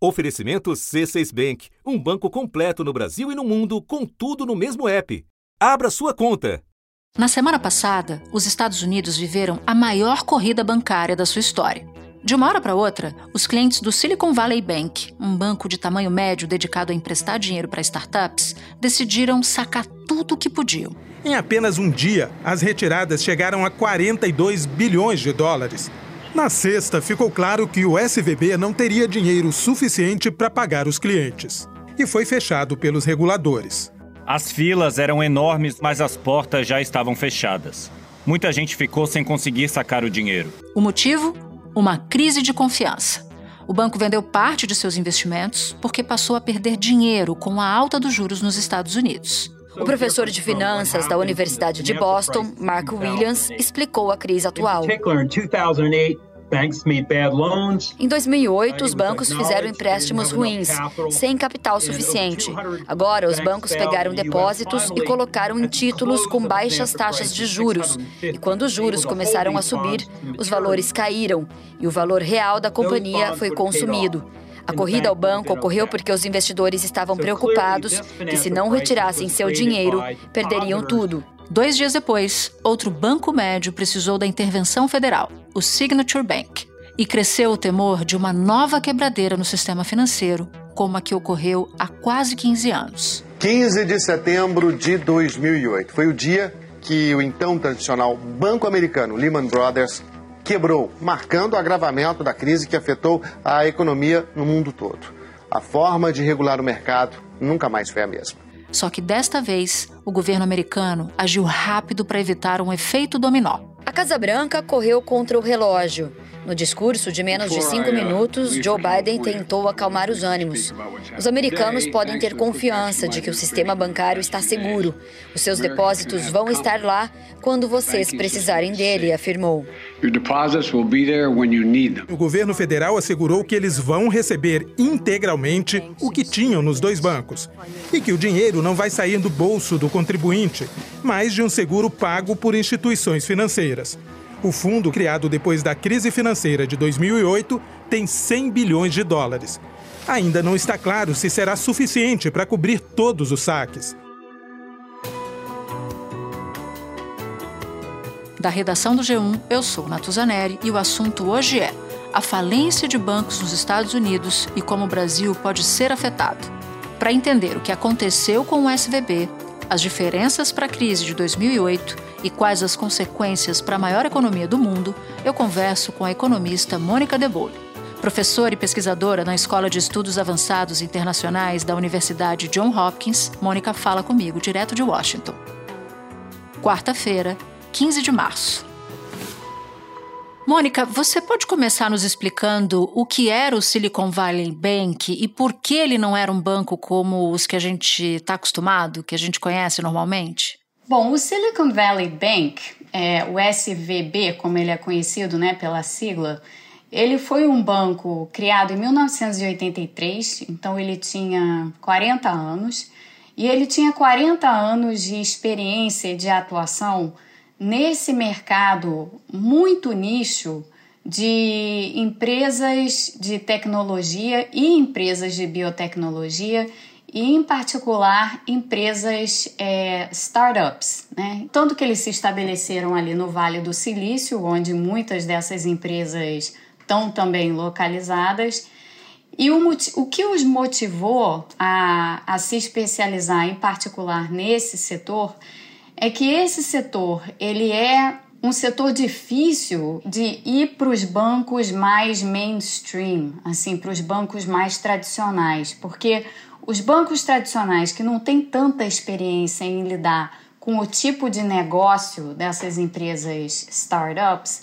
Oferecimento C6 Bank, um banco completo no Brasil e no mundo, com tudo no mesmo app. Abra sua conta. Na semana passada, os Estados Unidos viveram a maior corrida bancária da sua história. De uma hora para outra, os clientes do Silicon Valley Bank, um banco de tamanho médio dedicado a emprestar dinheiro para startups, decidiram sacar tudo o que podiam. Em apenas um dia, as retiradas chegaram a 42 bilhões de dólares. Na sexta, ficou claro que o SVB não teria dinheiro suficiente para pagar os clientes. E foi fechado pelos reguladores. As filas eram enormes, mas as portas já estavam fechadas. Muita gente ficou sem conseguir sacar o dinheiro. O motivo? Uma crise de confiança. O banco vendeu parte de seus investimentos porque passou a perder dinheiro com a alta dos juros nos Estados Unidos. O professor de finanças da Universidade de Boston, Mark Williams, explicou a crise atual. Em 2008, os bancos fizeram empréstimos ruins, sem capital suficiente. Agora, os bancos pegaram depósitos e colocaram em títulos com baixas taxas de juros. E quando os juros começaram a subir, os valores caíram e o valor real da companhia foi consumido. A corrida ao banco ocorreu porque os investidores estavam preocupados que, se não retirassem seu dinheiro, perderiam tudo. Dois dias depois, outro banco médio precisou da intervenção federal, o Signature Bank, e cresceu o temor de uma nova quebradeira no sistema financeiro, como a que ocorreu há quase 15 anos. 15 de setembro de 2008 foi o dia que o então tradicional banco americano Lehman Brothers quebrou, marcando o agravamento da crise que afetou a economia no mundo todo. A forma de regular o mercado nunca mais foi a mesma. Só que desta vez, o governo americano agiu rápido para evitar um efeito dominó. A Casa Branca correu contra o relógio. No discurso de menos de cinco minutos, Joe Biden tentou acalmar os ânimos. Os americanos podem ter confiança de que o sistema bancário está seguro. Os seus depósitos vão estar lá quando vocês precisarem dele, afirmou. O governo federal assegurou que eles vão receber integralmente o que tinham nos dois bancos e que o dinheiro não vai sair do bolso do contribuinte, mas de um seguro pago por instituições financeiras. O fundo, criado depois da crise financeira de 2008, tem 100 bilhões de dólares. Ainda não está claro se será suficiente para cobrir todos os saques. Da redação do G1, eu sou Natuzaneri e o assunto hoje é a falência de bancos nos Estados Unidos e como o Brasil pode ser afetado. Para entender o que aconteceu com o SVB, as diferenças para a crise de 2008 e quais as consequências para a maior economia do mundo, eu converso com a economista Mônica De Bolle. Professora e pesquisadora na Escola de Estudos Avançados Internacionais da Universidade John Hopkins, Mônica fala comigo direto de Washington. Quarta-feira, 15 de março. Mônica, você pode começar nos explicando o que era o Silicon Valley Bank e por que ele não era um banco como os que a gente está acostumado, que a gente conhece normalmente? Bom, o Silicon Valley Bank, é, o SVB, como ele é conhecido né, pela sigla, ele foi um banco criado em 1983, então ele tinha 40 anos, e ele tinha 40 anos de experiência de atuação nesse mercado muito nicho de empresas de tecnologia e empresas de biotecnologia e, em particular, empresas é, startups. Né? Tanto que eles se estabeleceram ali no Vale do Silício, onde muitas dessas empresas estão também localizadas. E o, o que os motivou a, a se especializar, em particular, nesse setor é que esse setor ele é um setor difícil de ir para os bancos mais mainstream, assim, para os bancos mais tradicionais, porque os bancos tradicionais que não têm tanta experiência em lidar com o tipo de negócio dessas empresas startups,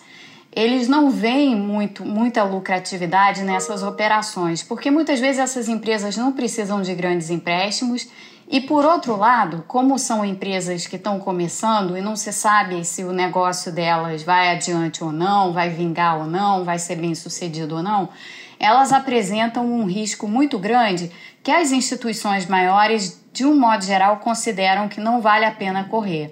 eles não veem muito, muita lucratividade nessas operações, porque muitas vezes essas empresas não precisam de grandes empréstimos e por outro lado, como são empresas que estão começando e não se sabe se o negócio delas vai adiante ou não, vai vingar ou não, vai ser bem sucedido ou não, elas apresentam um risco muito grande que as instituições maiores, de um modo geral, consideram que não vale a pena correr.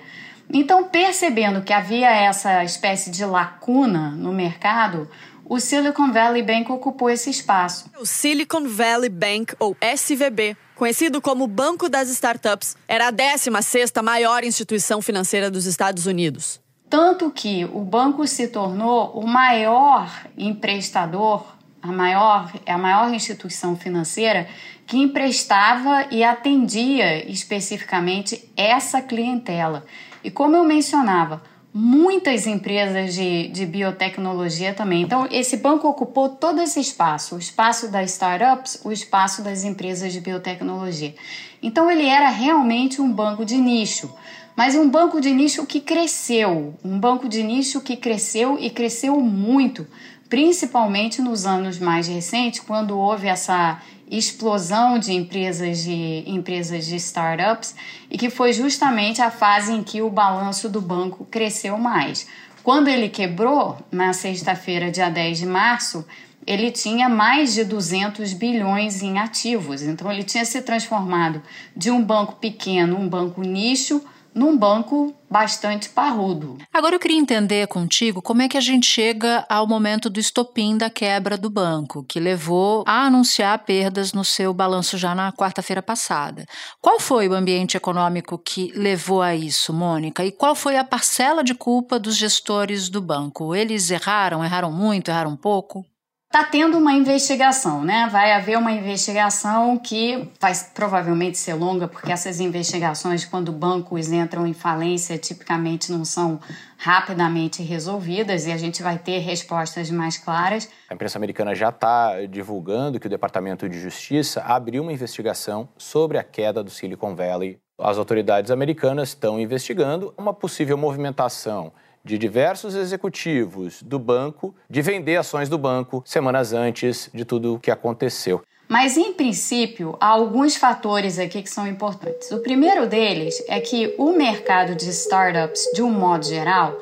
Então, percebendo que havia essa espécie de lacuna no mercado, o Silicon Valley Bank ocupou esse espaço. O Silicon Valley Bank, ou SVB, conhecido como Banco das Startups, era a 16ª maior instituição financeira dos Estados Unidos. Tanto que o banco se tornou o maior emprestador, a maior, a maior instituição financeira que emprestava e atendia especificamente essa clientela. E como eu mencionava, muitas empresas de, de biotecnologia também. Então, esse banco ocupou todo esse espaço, o espaço das startups, o espaço das empresas de biotecnologia. Então, ele era realmente um banco de nicho, mas um banco de nicho que cresceu, um banco de nicho que cresceu e cresceu muito, principalmente nos anos mais recentes, quando houve essa explosão de empresas de empresas de startups e que foi justamente a fase em que o balanço do banco cresceu mais. Quando ele quebrou, na sexta-feira, dia 10 de março, ele tinha mais de 200 bilhões em ativos. Então, ele tinha se transformado de um banco pequeno, um banco nicho, num banco bastante parrudo. Agora eu queria entender contigo como é que a gente chega ao momento do estopim da quebra do banco, que levou a anunciar perdas no seu balanço já na quarta-feira passada. Qual foi o ambiente econômico que levou a isso, Mônica? E qual foi a parcela de culpa dos gestores do banco? Eles erraram, erraram muito, erraram pouco? Está tendo uma investigação, né? Vai haver uma investigação que vai provavelmente ser longa, porque essas investigações, quando bancos entram em falência, tipicamente não são rapidamente resolvidas e a gente vai ter respostas mais claras. A imprensa americana já está divulgando que o Departamento de Justiça abriu uma investigação sobre a queda do Silicon Valley. As autoridades americanas estão investigando uma possível movimentação de diversos executivos do banco de vender ações do banco semanas antes de tudo o que aconteceu. Mas, em princípio, há alguns fatores aqui que são importantes. O primeiro deles é que o mercado de startups, de um modo geral,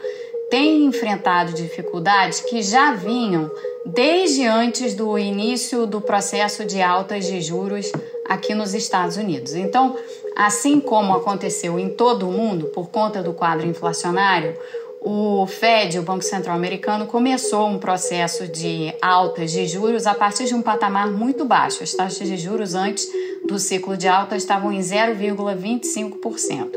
tem enfrentado dificuldades que já vinham desde antes do início do processo de altas de juros aqui nos Estados Unidos. Então, assim como aconteceu em todo o mundo por conta do quadro inflacionário, o Fed, o Banco Central Americano, começou um processo de altas de juros a partir de um patamar muito baixo. As taxas de juros antes do ciclo de alta estavam em 0,25%.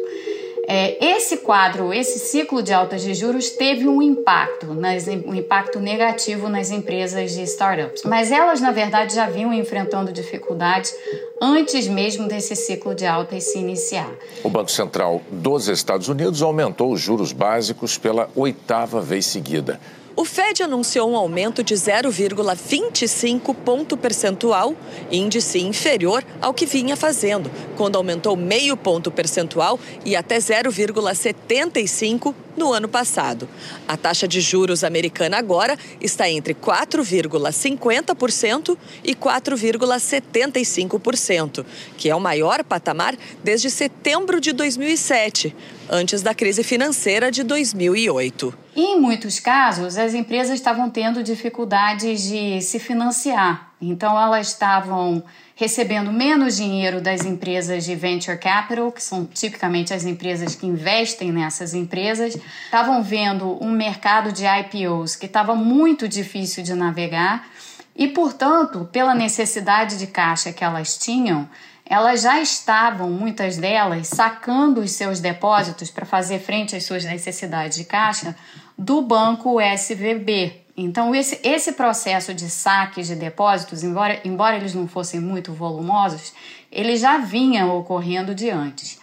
É, esse quadro, esse ciclo de altas de juros teve um impacto, nas, um impacto negativo nas empresas de startups, mas elas na verdade já vinham enfrentando dificuldades antes mesmo desse ciclo de altas se iniciar. O Banco Central dos Estados Unidos aumentou os juros básicos pela oitava vez seguida. O Fed anunciou um aumento de 0,25 ponto percentual, índice inferior ao que vinha fazendo, quando aumentou meio ponto percentual e até 0,75 no ano passado. A taxa de juros americana agora está entre 4,50% e 4,75%, que é o maior patamar desde setembro de 2007, antes da crise financeira de 2008. E em muitos casos, as empresas estavam tendo dificuldades de se financiar. Então, elas estavam recebendo menos dinheiro das empresas de venture capital, que são tipicamente as empresas que investem nessas empresas, estavam vendo um mercado de IPOs que estava muito difícil de navegar e, portanto, pela necessidade de caixa que elas tinham, elas já estavam, muitas delas, sacando os seus depósitos para fazer frente às suas necessidades de caixa do banco SVB. Então, esse, esse processo de saques de depósitos, embora, embora eles não fossem muito volumosos, ele já vinha ocorrendo de antes.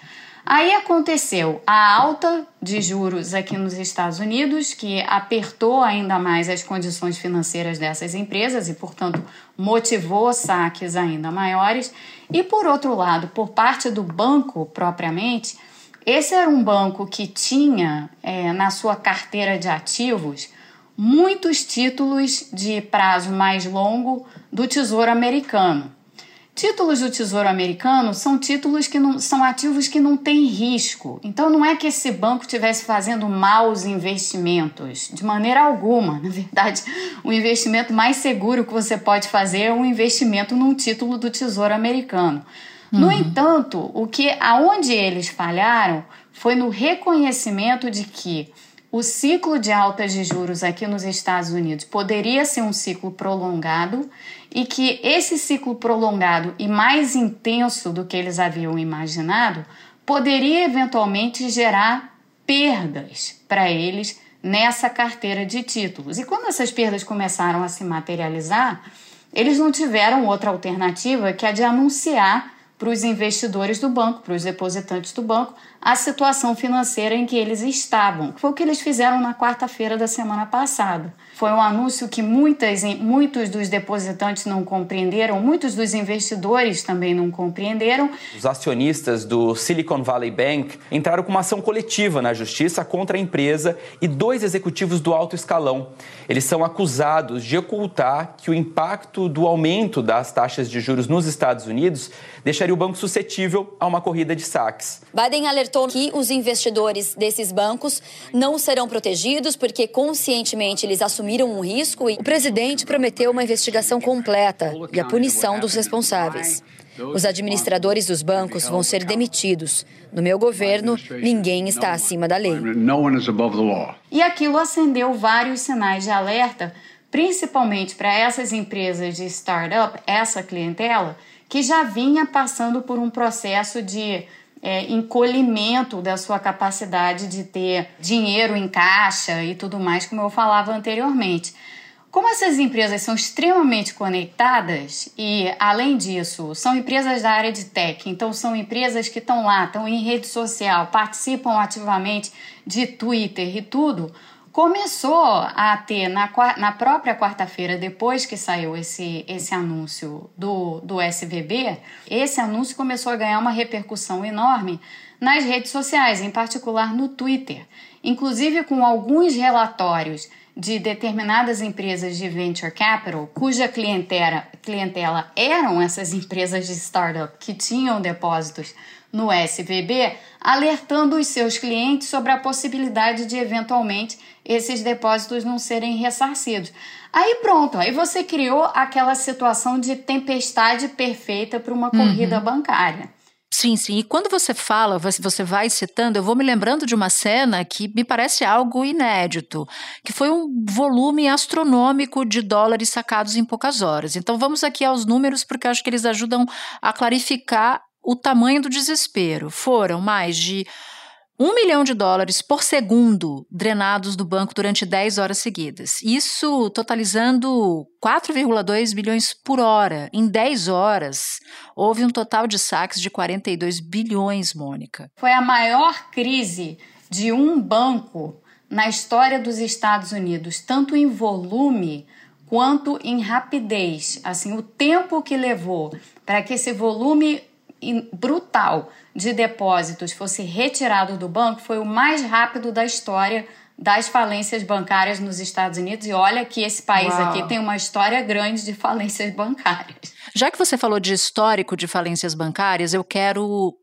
Aí aconteceu a alta de juros aqui nos Estados Unidos, que apertou ainda mais as condições financeiras dessas empresas e, portanto, motivou saques ainda maiores. E, por outro lado, por parte do banco propriamente, esse era um banco que tinha é, na sua carteira de ativos muitos títulos de prazo mais longo do Tesouro Americano. Títulos do Tesouro Americano são títulos que não são ativos que não têm risco. Então não é que esse banco estivesse fazendo maus investimentos, de maneira alguma. Na verdade, o investimento mais seguro que você pode fazer é um investimento num título do Tesouro Americano. No uhum. entanto, o que aonde eles falharam foi no reconhecimento de que o ciclo de altas de juros aqui nos Estados Unidos poderia ser um ciclo prolongado e que esse ciclo prolongado e mais intenso do que eles haviam imaginado poderia eventualmente gerar perdas para eles nessa carteira de títulos. E quando essas perdas começaram a se materializar, eles não tiveram outra alternativa que a de anunciar para os investidores do banco, para os depositantes do banco, a situação financeira em que eles estavam. Foi o que eles fizeram na quarta-feira da semana passada. Foi um anúncio que muitas, muitos dos depositantes não compreenderam, muitos dos investidores também não compreenderam. Os acionistas do Silicon Valley Bank entraram com uma ação coletiva na justiça contra a empresa e dois executivos do alto escalão. Eles são acusados de ocultar que o impacto do aumento das taxas de juros nos Estados Unidos deixaria o banco suscetível a uma corrida de saques. Biden alertou que os investidores desses bancos não serão protegidos porque conscientemente eles assumiram um risco e o presidente prometeu uma investigação completa e a punição dos responsáveis. Os administradores dos bancos vão ser demitidos. No meu governo, ninguém está acima da lei. E aquilo acendeu vários sinais de alerta, principalmente para essas empresas de startup, essa clientela que já vinha passando por um processo de é, encolhimento da sua capacidade de ter dinheiro em caixa e tudo mais, como eu falava anteriormente. Como essas empresas são extremamente conectadas e, além disso, são empresas da área de tech, então são empresas que estão lá, estão em rede social, participam ativamente de Twitter e tudo, começou a ter na, na própria quarta-feira, depois que saiu esse, esse anúncio do, do SVB, esse anúncio começou a ganhar uma repercussão enorme nas redes sociais, em particular no Twitter, inclusive com alguns relatórios de determinadas empresas de venture capital, cuja clientela, clientela eram essas empresas de startup que tinham depósitos no SVB, alertando os seus clientes sobre a possibilidade de eventualmente esses depósitos não serem ressarcidos. Aí pronto, aí você criou aquela situação de tempestade perfeita para uma corrida uhum. bancária. Sim, sim. E quando você fala, você vai citando, eu vou me lembrando de uma cena que me parece algo inédito, que foi um volume astronômico de dólares sacados em poucas horas. Então vamos aqui aos números, porque eu acho que eles ajudam a clarificar o tamanho do desespero. Foram mais de um milhão de dólares por segundo drenados do banco durante 10 horas seguidas. Isso totalizando 4,2 bilhões por hora. Em 10 horas, houve um total de saques de 42 bilhões, Mônica. Foi a maior crise de um banco na história dos Estados Unidos, tanto em volume quanto em rapidez. Assim, o tempo que levou para que esse volume brutal de depósitos fosse retirado do banco foi o mais rápido da história das falências bancárias nos Estados Unidos. E olha que esse país Uau. aqui tem uma história grande de falências bancárias. Já que você falou de histórico de falências bancárias, eu quero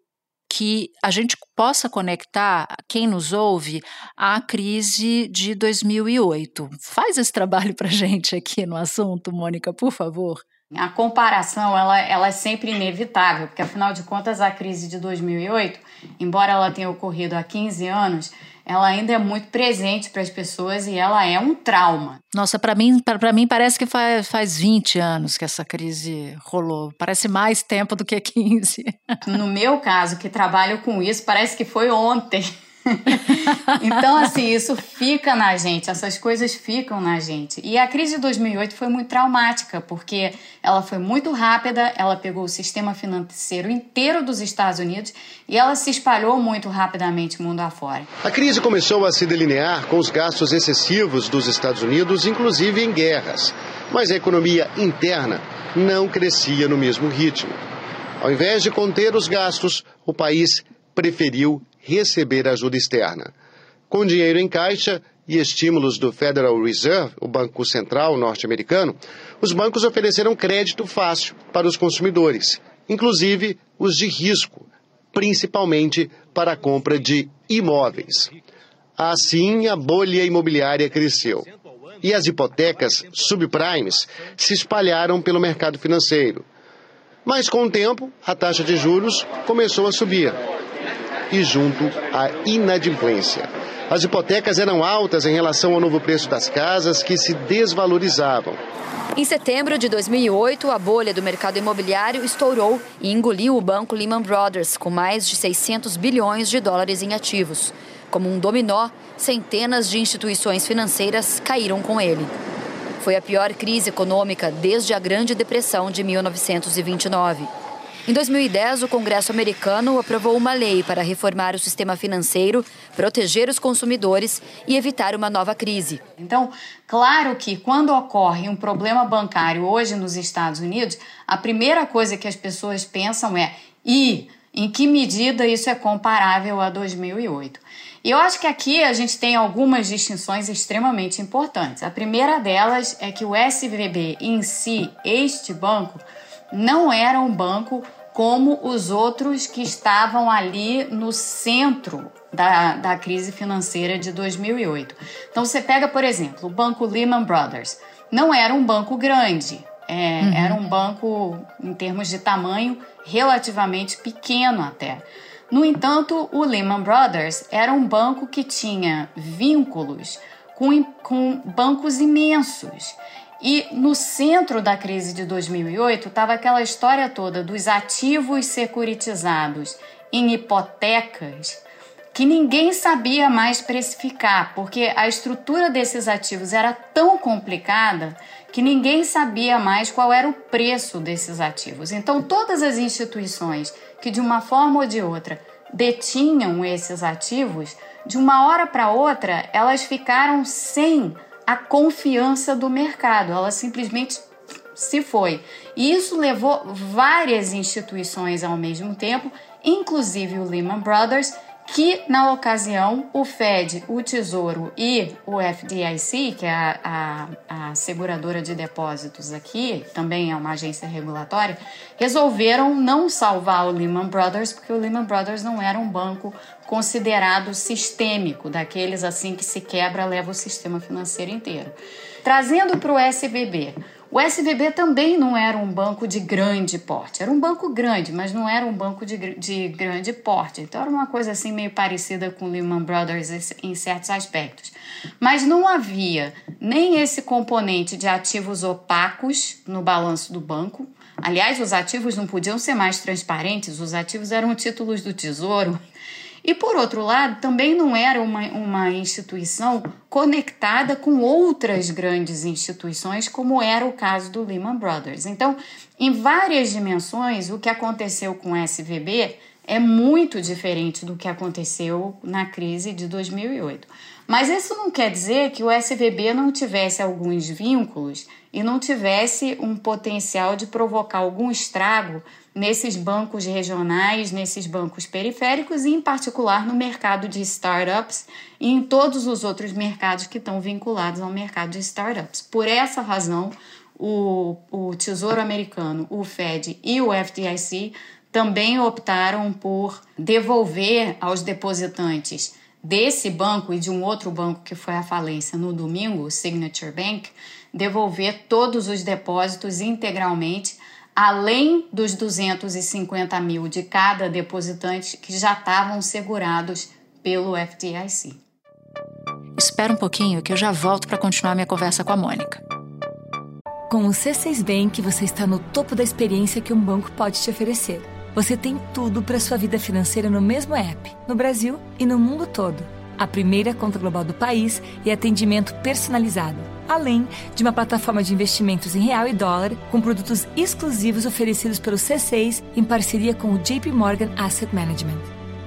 que a gente possa conectar quem nos ouve à crise de 2008. Faz esse trabalho para gente aqui no assunto, Mônica, por favor. A comparação ela, ela é sempre inevitável, porque afinal de contas a crise de 2008, embora ela tenha ocorrido há 15 anos, ela ainda é muito presente para as pessoas e ela é um trauma. Nossa, para mim, para mim parece que faz, faz 20 anos que essa crise rolou. Parece mais tempo do que 15. No meu caso, que trabalho com isso, parece que foi ontem. então, assim, isso fica na gente, essas coisas ficam na gente. E a crise de 2008 foi muito traumática, porque ela foi muito rápida, ela pegou o sistema financeiro inteiro dos Estados Unidos e ela se espalhou muito rapidamente mundo afora. A crise começou a se delinear com os gastos excessivos dos Estados Unidos, inclusive em guerras. Mas a economia interna não crescia no mesmo ritmo. Ao invés de conter os gastos, o país preferiu receber ajuda externa. Com dinheiro em caixa e estímulos do Federal Reserve, o Banco Central norte-americano, os bancos ofereceram crédito fácil para os consumidores, inclusive os de risco, principalmente para a compra de imóveis. Assim, a bolha imobiliária cresceu. E as hipotecas subprimes se espalharam pelo mercado financeiro. Mas com o tempo, a taxa de juros começou a subir e junto à inadimplência. As hipotecas eram altas em relação ao novo preço das casas, que se desvalorizavam. Em setembro de 2008, a bolha do mercado imobiliário estourou e engoliu o banco Lehman Brothers, com mais de 600 bilhões de dólares em ativos. Como um dominó, centenas de instituições financeiras caíram com ele. Foi a pior crise econômica desde a Grande Depressão de 1929. Em 2010, o Congresso americano aprovou uma lei para reformar o sistema financeiro, proteger os consumidores e evitar uma nova crise. Então, claro que quando ocorre um problema bancário hoje nos Estados Unidos, a primeira coisa que as pessoas pensam é: e em que medida isso é comparável a 2008? E eu acho que aqui a gente tem algumas distinções extremamente importantes. A primeira delas é que o SVB em si, este banco, não era um banco como os outros que estavam ali no centro da, da crise financeira de 2008. Então, você pega, por exemplo, o banco Lehman Brothers. Não era um banco grande, é, uhum. era um banco, em termos de tamanho, relativamente pequeno até. No entanto, o Lehman Brothers era um banco que tinha vínculos com, com bancos imensos. E no centro da crise de 2008 estava aquela história toda dos ativos securitizados em hipotecas que ninguém sabia mais precificar, porque a estrutura desses ativos era tão complicada que ninguém sabia mais qual era o preço desses ativos. Então, todas as instituições que de uma forma ou de outra detinham esses ativos, de uma hora para outra, elas ficaram sem a confiança do mercado, ela simplesmente se foi. E isso levou várias instituições ao mesmo tempo, inclusive o Lehman Brothers, que na ocasião o Fed, o Tesouro e o FDIC, que é a, a, a, seguradora de depósitos aqui, também é uma agência regulatória, resolveram não salvar o Lehman Brothers, porque o Lehman Brothers não era um banco considerado sistêmico, daqueles assim que se quebra leva o sistema financeiro inteiro. Trazendo para o SVB, o SVB também não era um banco de grande porte. Era um banco grande, mas não era um banco de, de grande porte. Então era uma coisa assim meio parecida com Lehman Brothers em certos aspectos. Mas não havia nem esse componente de ativos opacos no balanço do banco. Aliás, os ativos não podiam ser mais transparentes, os ativos eram títulos do tesouro e por outro lado, também não era uma, uma instituição conectada com outras grandes instituições, como era o caso do Lehman Brothers. Então, em várias dimensões, o que aconteceu com o SVB é muito diferente do que aconteceu na crise de 2008. Mas isso não quer dizer que o SVB não tivesse alguns vínculos e não tivesse um potencial de provocar algum estrago nesses bancos regionais, nesses bancos periféricos e, em particular, no mercado de startups e em todos os outros mercados que estão vinculados ao mercado de startups. Por essa razão, o, o Tesouro Americano, o Fed e o FDIC também optaram por devolver aos depositantes desse banco e de um outro banco que foi à falência no domingo, o Signature Bank, devolver todos os depósitos integralmente além dos 250 mil de cada depositante que já estavam segurados pelo FDIC. Espera um pouquinho que eu já volto para continuar minha conversa com a Mônica. Com o C6 Bank, você está no topo da experiência que um banco pode te oferecer. Você tem tudo para sua vida financeira no mesmo app, no Brasil e no mundo todo. A primeira conta global do país e atendimento personalizado além de uma plataforma de investimentos em real e dólar com produtos exclusivos oferecidos pelo C6 em parceria com o JP Morgan Asset Management.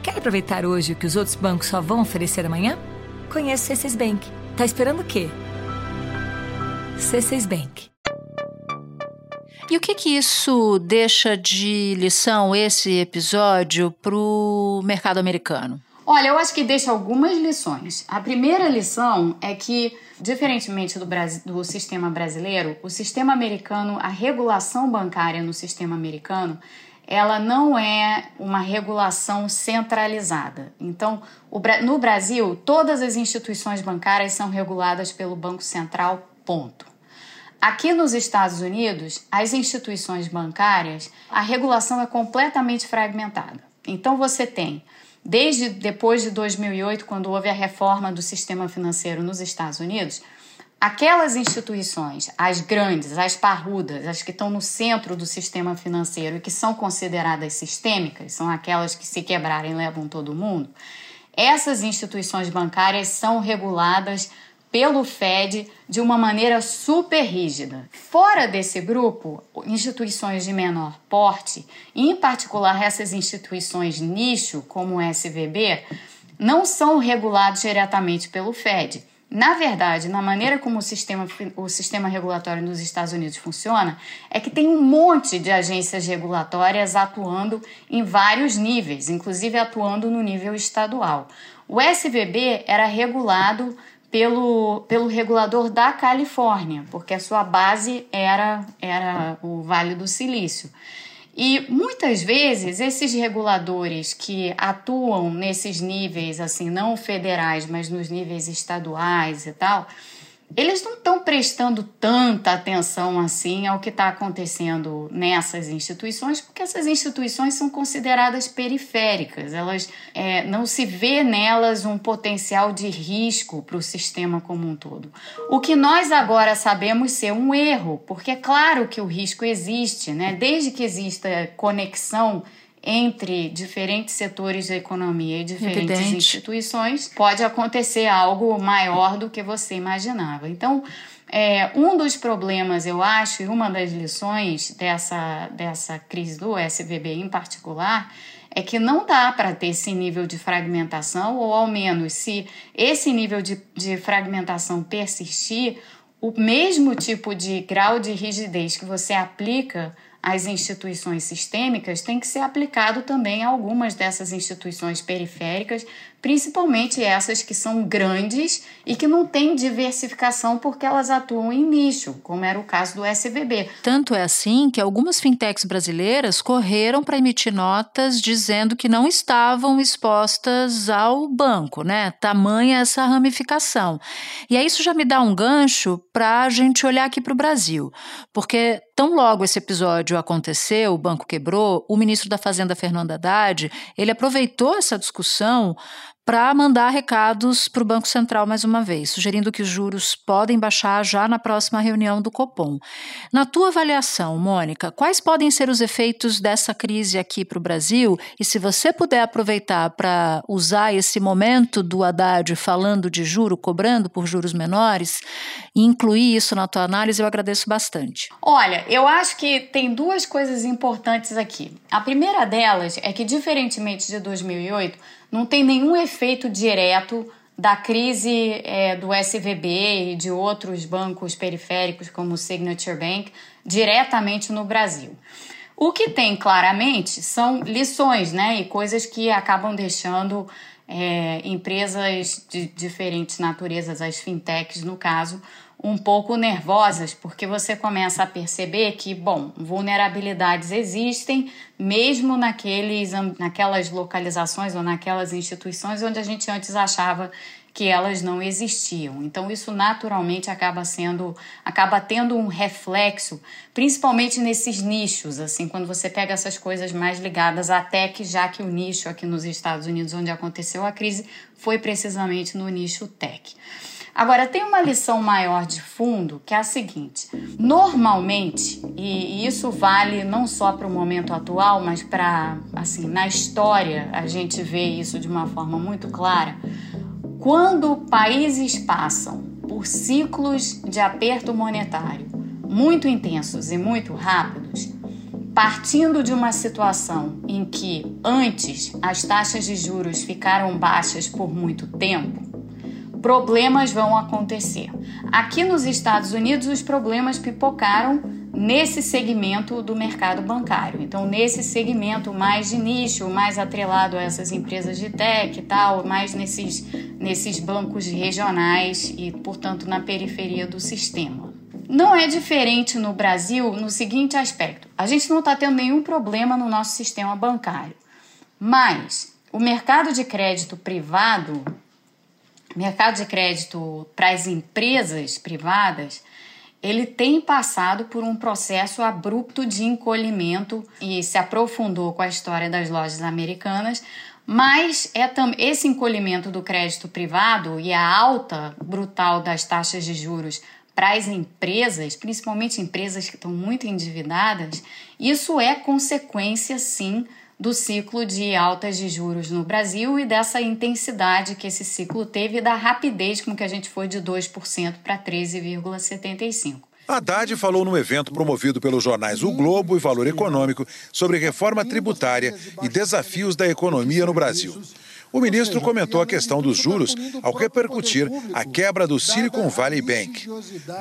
Quer aproveitar hoje o que os outros bancos só vão oferecer amanhã? Conheça o C6 Bank. Tá esperando o quê? C6 Bank. E o que que isso deixa de lição, esse episódio, para o mercado americano? Olha, eu acho que deixa algumas lições. A primeira lição é que, diferentemente do, Brasil, do sistema brasileiro, o sistema americano, a regulação bancária no sistema americano, ela não é uma regulação centralizada. Então, no Brasil, todas as instituições bancárias são reguladas pelo Banco Central, ponto. Aqui nos Estados Unidos, as instituições bancárias, a regulação é completamente fragmentada. Então, você tem desde depois de 2008, quando houve a reforma do sistema financeiro nos Estados Unidos, aquelas instituições, as grandes, as parrudas, as que estão no centro do sistema financeiro e que são consideradas sistêmicas, são aquelas que se quebrarem levam todo mundo. Essas instituições bancárias são reguladas pelo Fed de uma maneira super rígida. Fora desse grupo, instituições de menor porte, em particular essas instituições nicho, como o SVB, não são regulados diretamente pelo Fed. Na verdade, na maneira como o sistema, o sistema regulatório nos Estados Unidos funciona, é que tem um monte de agências regulatórias atuando em vários níveis, inclusive atuando no nível estadual. O SVB era regulado pelo, pelo regulador da Califórnia, porque a sua base era, era o Vale do Silício. E muitas vezes esses reguladores que atuam nesses níveis, assim, não federais, mas nos níveis estaduais e tal, eles não estão prestando tanta atenção assim ao que está acontecendo nessas instituições, porque essas instituições são consideradas periféricas, elas é, não se vê nelas um potencial de risco para o sistema como um todo. O que nós agora sabemos ser um erro, porque é claro que o risco existe, né? desde que exista conexão entre diferentes setores da economia e diferentes Evidente. instituições, pode acontecer algo maior do que você imaginava. Então, é, um dos problemas, eu acho, e uma das lições dessa, dessa crise do SVB em particular, é que não dá para ter esse nível de fragmentação, ou ao menos se esse nível de, de fragmentação persistir, o mesmo tipo de grau de rigidez que você aplica às instituições sistêmicas tem que ser aplicado também a algumas dessas instituições periféricas, principalmente essas que são grandes e que não têm diversificação porque elas atuam em nicho, como era o caso do SVB. Tanto é assim que algumas fintechs brasileiras correram para emitir notas dizendo que não estavam expostas ao banco, né? Tamanha essa ramificação. E aí isso já me dá um gancho para a gente olhar aqui para o Brasil, porque tão logo esse episódio aconteceu, o banco quebrou, o ministro da Fazenda Fernando Haddad, ele aproveitou essa discussão para mandar recados para o Banco Central mais uma vez, sugerindo que os juros podem baixar já na próxima reunião do Copom. Na tua avaliação, Mônica, quais podem ser os efeitos dessa crise aqui para o Brasil? E se você puder aproveitar para usar esse momento do Haddad falando de juro, cobrando por juros menores, e incluir isso na tua análise, eu agradeço bastante. Olha, eu acho que tem duas coisas importantes aqui. A primeira delas é que, diferentemente de 2008, não tem nenhum efeito direto da crise é, do SVB e de outros bancos periféricos como o Signature Bank diretamente no Brasil. O que tem claramente são lições, né, e coisas que acabam deixando é, empresas de diferentes naturezas, as fintechs no caso, um pouco nervosas, porque você começa a perceber que, bom, vulnerabilidades existem, mesmo naqueles, naquelas localizações ou naquelas instituições onde a gente antes achava que elas não existiam. Então isso naturalmente acaba sendo, acaba tendo um reflexo, principalmente nesses nichos, assim, quando você pega essas coisas mais ligadas à tech, já que o nicho aqui nos Estados Unidos onde aconteceu a crise foi precisamente no nicho tech. Agora, tem uma lição maior de fundo que é a seguinte: normalmente, e isso vale não só para o momento atual, mas para, assim, na história, a gente vê isso de uma forma muito clara. Quando países passam por ciclos de aperto monetário muito intensos e muito rápidos, partindo de uma situação em que antes as taxas de juros ficaram baixas por muito tempo, problemas vão acontecer. Aqui nos Estados Unidos, os problemas pipocaram nesse segmento do mercado bancário. Então, nesse segmento mais de nicho, mais atrelado a essas empresas de tech e tal, mais nesses, nesses bancos regionais e, portanto, na periferia do sistema. Não é diferente no Brasil no seguinte aspecto: a gente não está tendo nenhum problema no nosso sistema bancário, mas o mercado de crédito privado mercado de crédito para as empresas privadas, ele tem passado por um processo abrupto de encolhimento e se aprofundou com a história das lojas americanas, Mas é esse encolhimento do crédito privado e a alta brutal das taxas de juros para as empresas, principalmente empresas que estão muito endividadas, isso é consequência, sim, do ciclo de altas de juros no Brasil e dessa intensidade que esse ciclo teve e da rapidez com que a gente foi de 2% para 13,75%. Haddad falou no evento promovido pelos jornais O Globo e Valor Econômico sobre reforma tributária e desafios da economia no Brasil. O ministro comentou a questão dos juros ao repercutir a quebra do Silicon Valley Bank.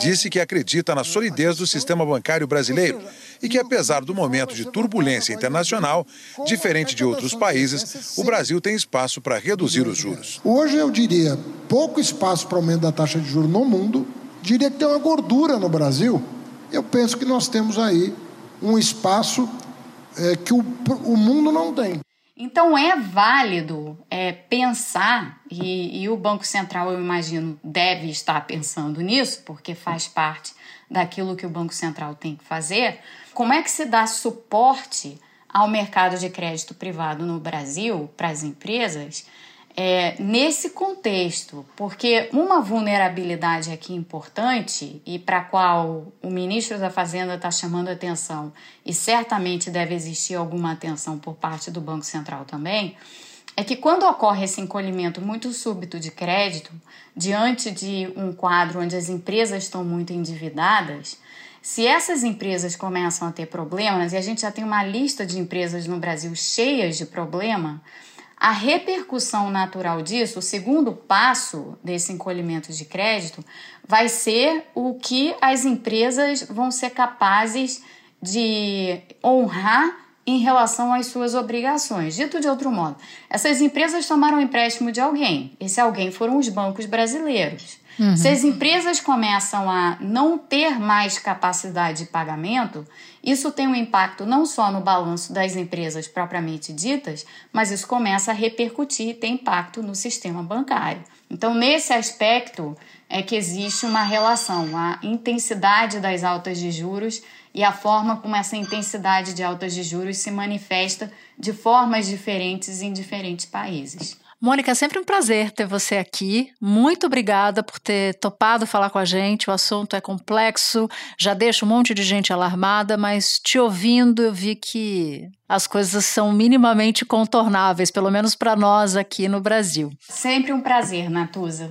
Disse que acredita na solidez do sistema bancário brasileiro e que, apesar do momento de turbulência internacional, diferente de outros países, o Brasil tem espaço para reduzir os juros. Hoje eu diria pouco espaço para aumento da taxa de juros no mundo diria que tem uma gordura no Brasil. Eu penso que nós temos aí um espaço é, que o, o mundo não tem. Então é válido é, pensar, e, e, o Banco Central, eu imagino, deve estar pensando nisso, porque faz parte daquilo que o Banco Central tem que fazer. Como é que se dá suporte ao mercado de crédito privado no Brasil para as empresas? É, nesse contexto, porque uma vulnerabilidade aqui importante e para a qual o ministro da Fazenda está chamando atenção e certamente deve existir alguma atenção por parte do Banco Central também, é que quando ocorre esse encolhimento muito súbito de crédito, diante de um quadro onde as empresas estão muito endividadas, se essas empresas começam a ter problemas, e a gente já tem uma lista de empresas no Brasil cheias de problema, a repercussão natural disso, o segundo passo desse encolhimento de crédito, vai ser o que as empresas vão ser capazes de honrar em relação às suas obrigações. Dito de outro modo, essas empresas tomaram empréstimo de alguém. Esse alguém foram os bancos brasileiros. Uhum. Se as empresas começam a não ter mais capacidade de pagamento, isso tem um impacto não só no balanço das empresas propriamente ditas, mas isso começa a repercutir e tem impacto no sistema bancário. Então, nesse aspecto, é que existe uma relação, a intensidade das altas de juros e a forma como essa intensidade de altas de juros se manifesta de formas diferentes em diferentes países. Mônica, é sempre um prazer ter você aqui. Muito obrigada por ter topado falar com a gente. O assunto é complexo, já deixa um monte de gente alarmada, mas te ouvindo eu vi que as coisas são minimamente contornáveis, pelo menos para nós aqui no Brasil. Sempre um prazer, Natuza.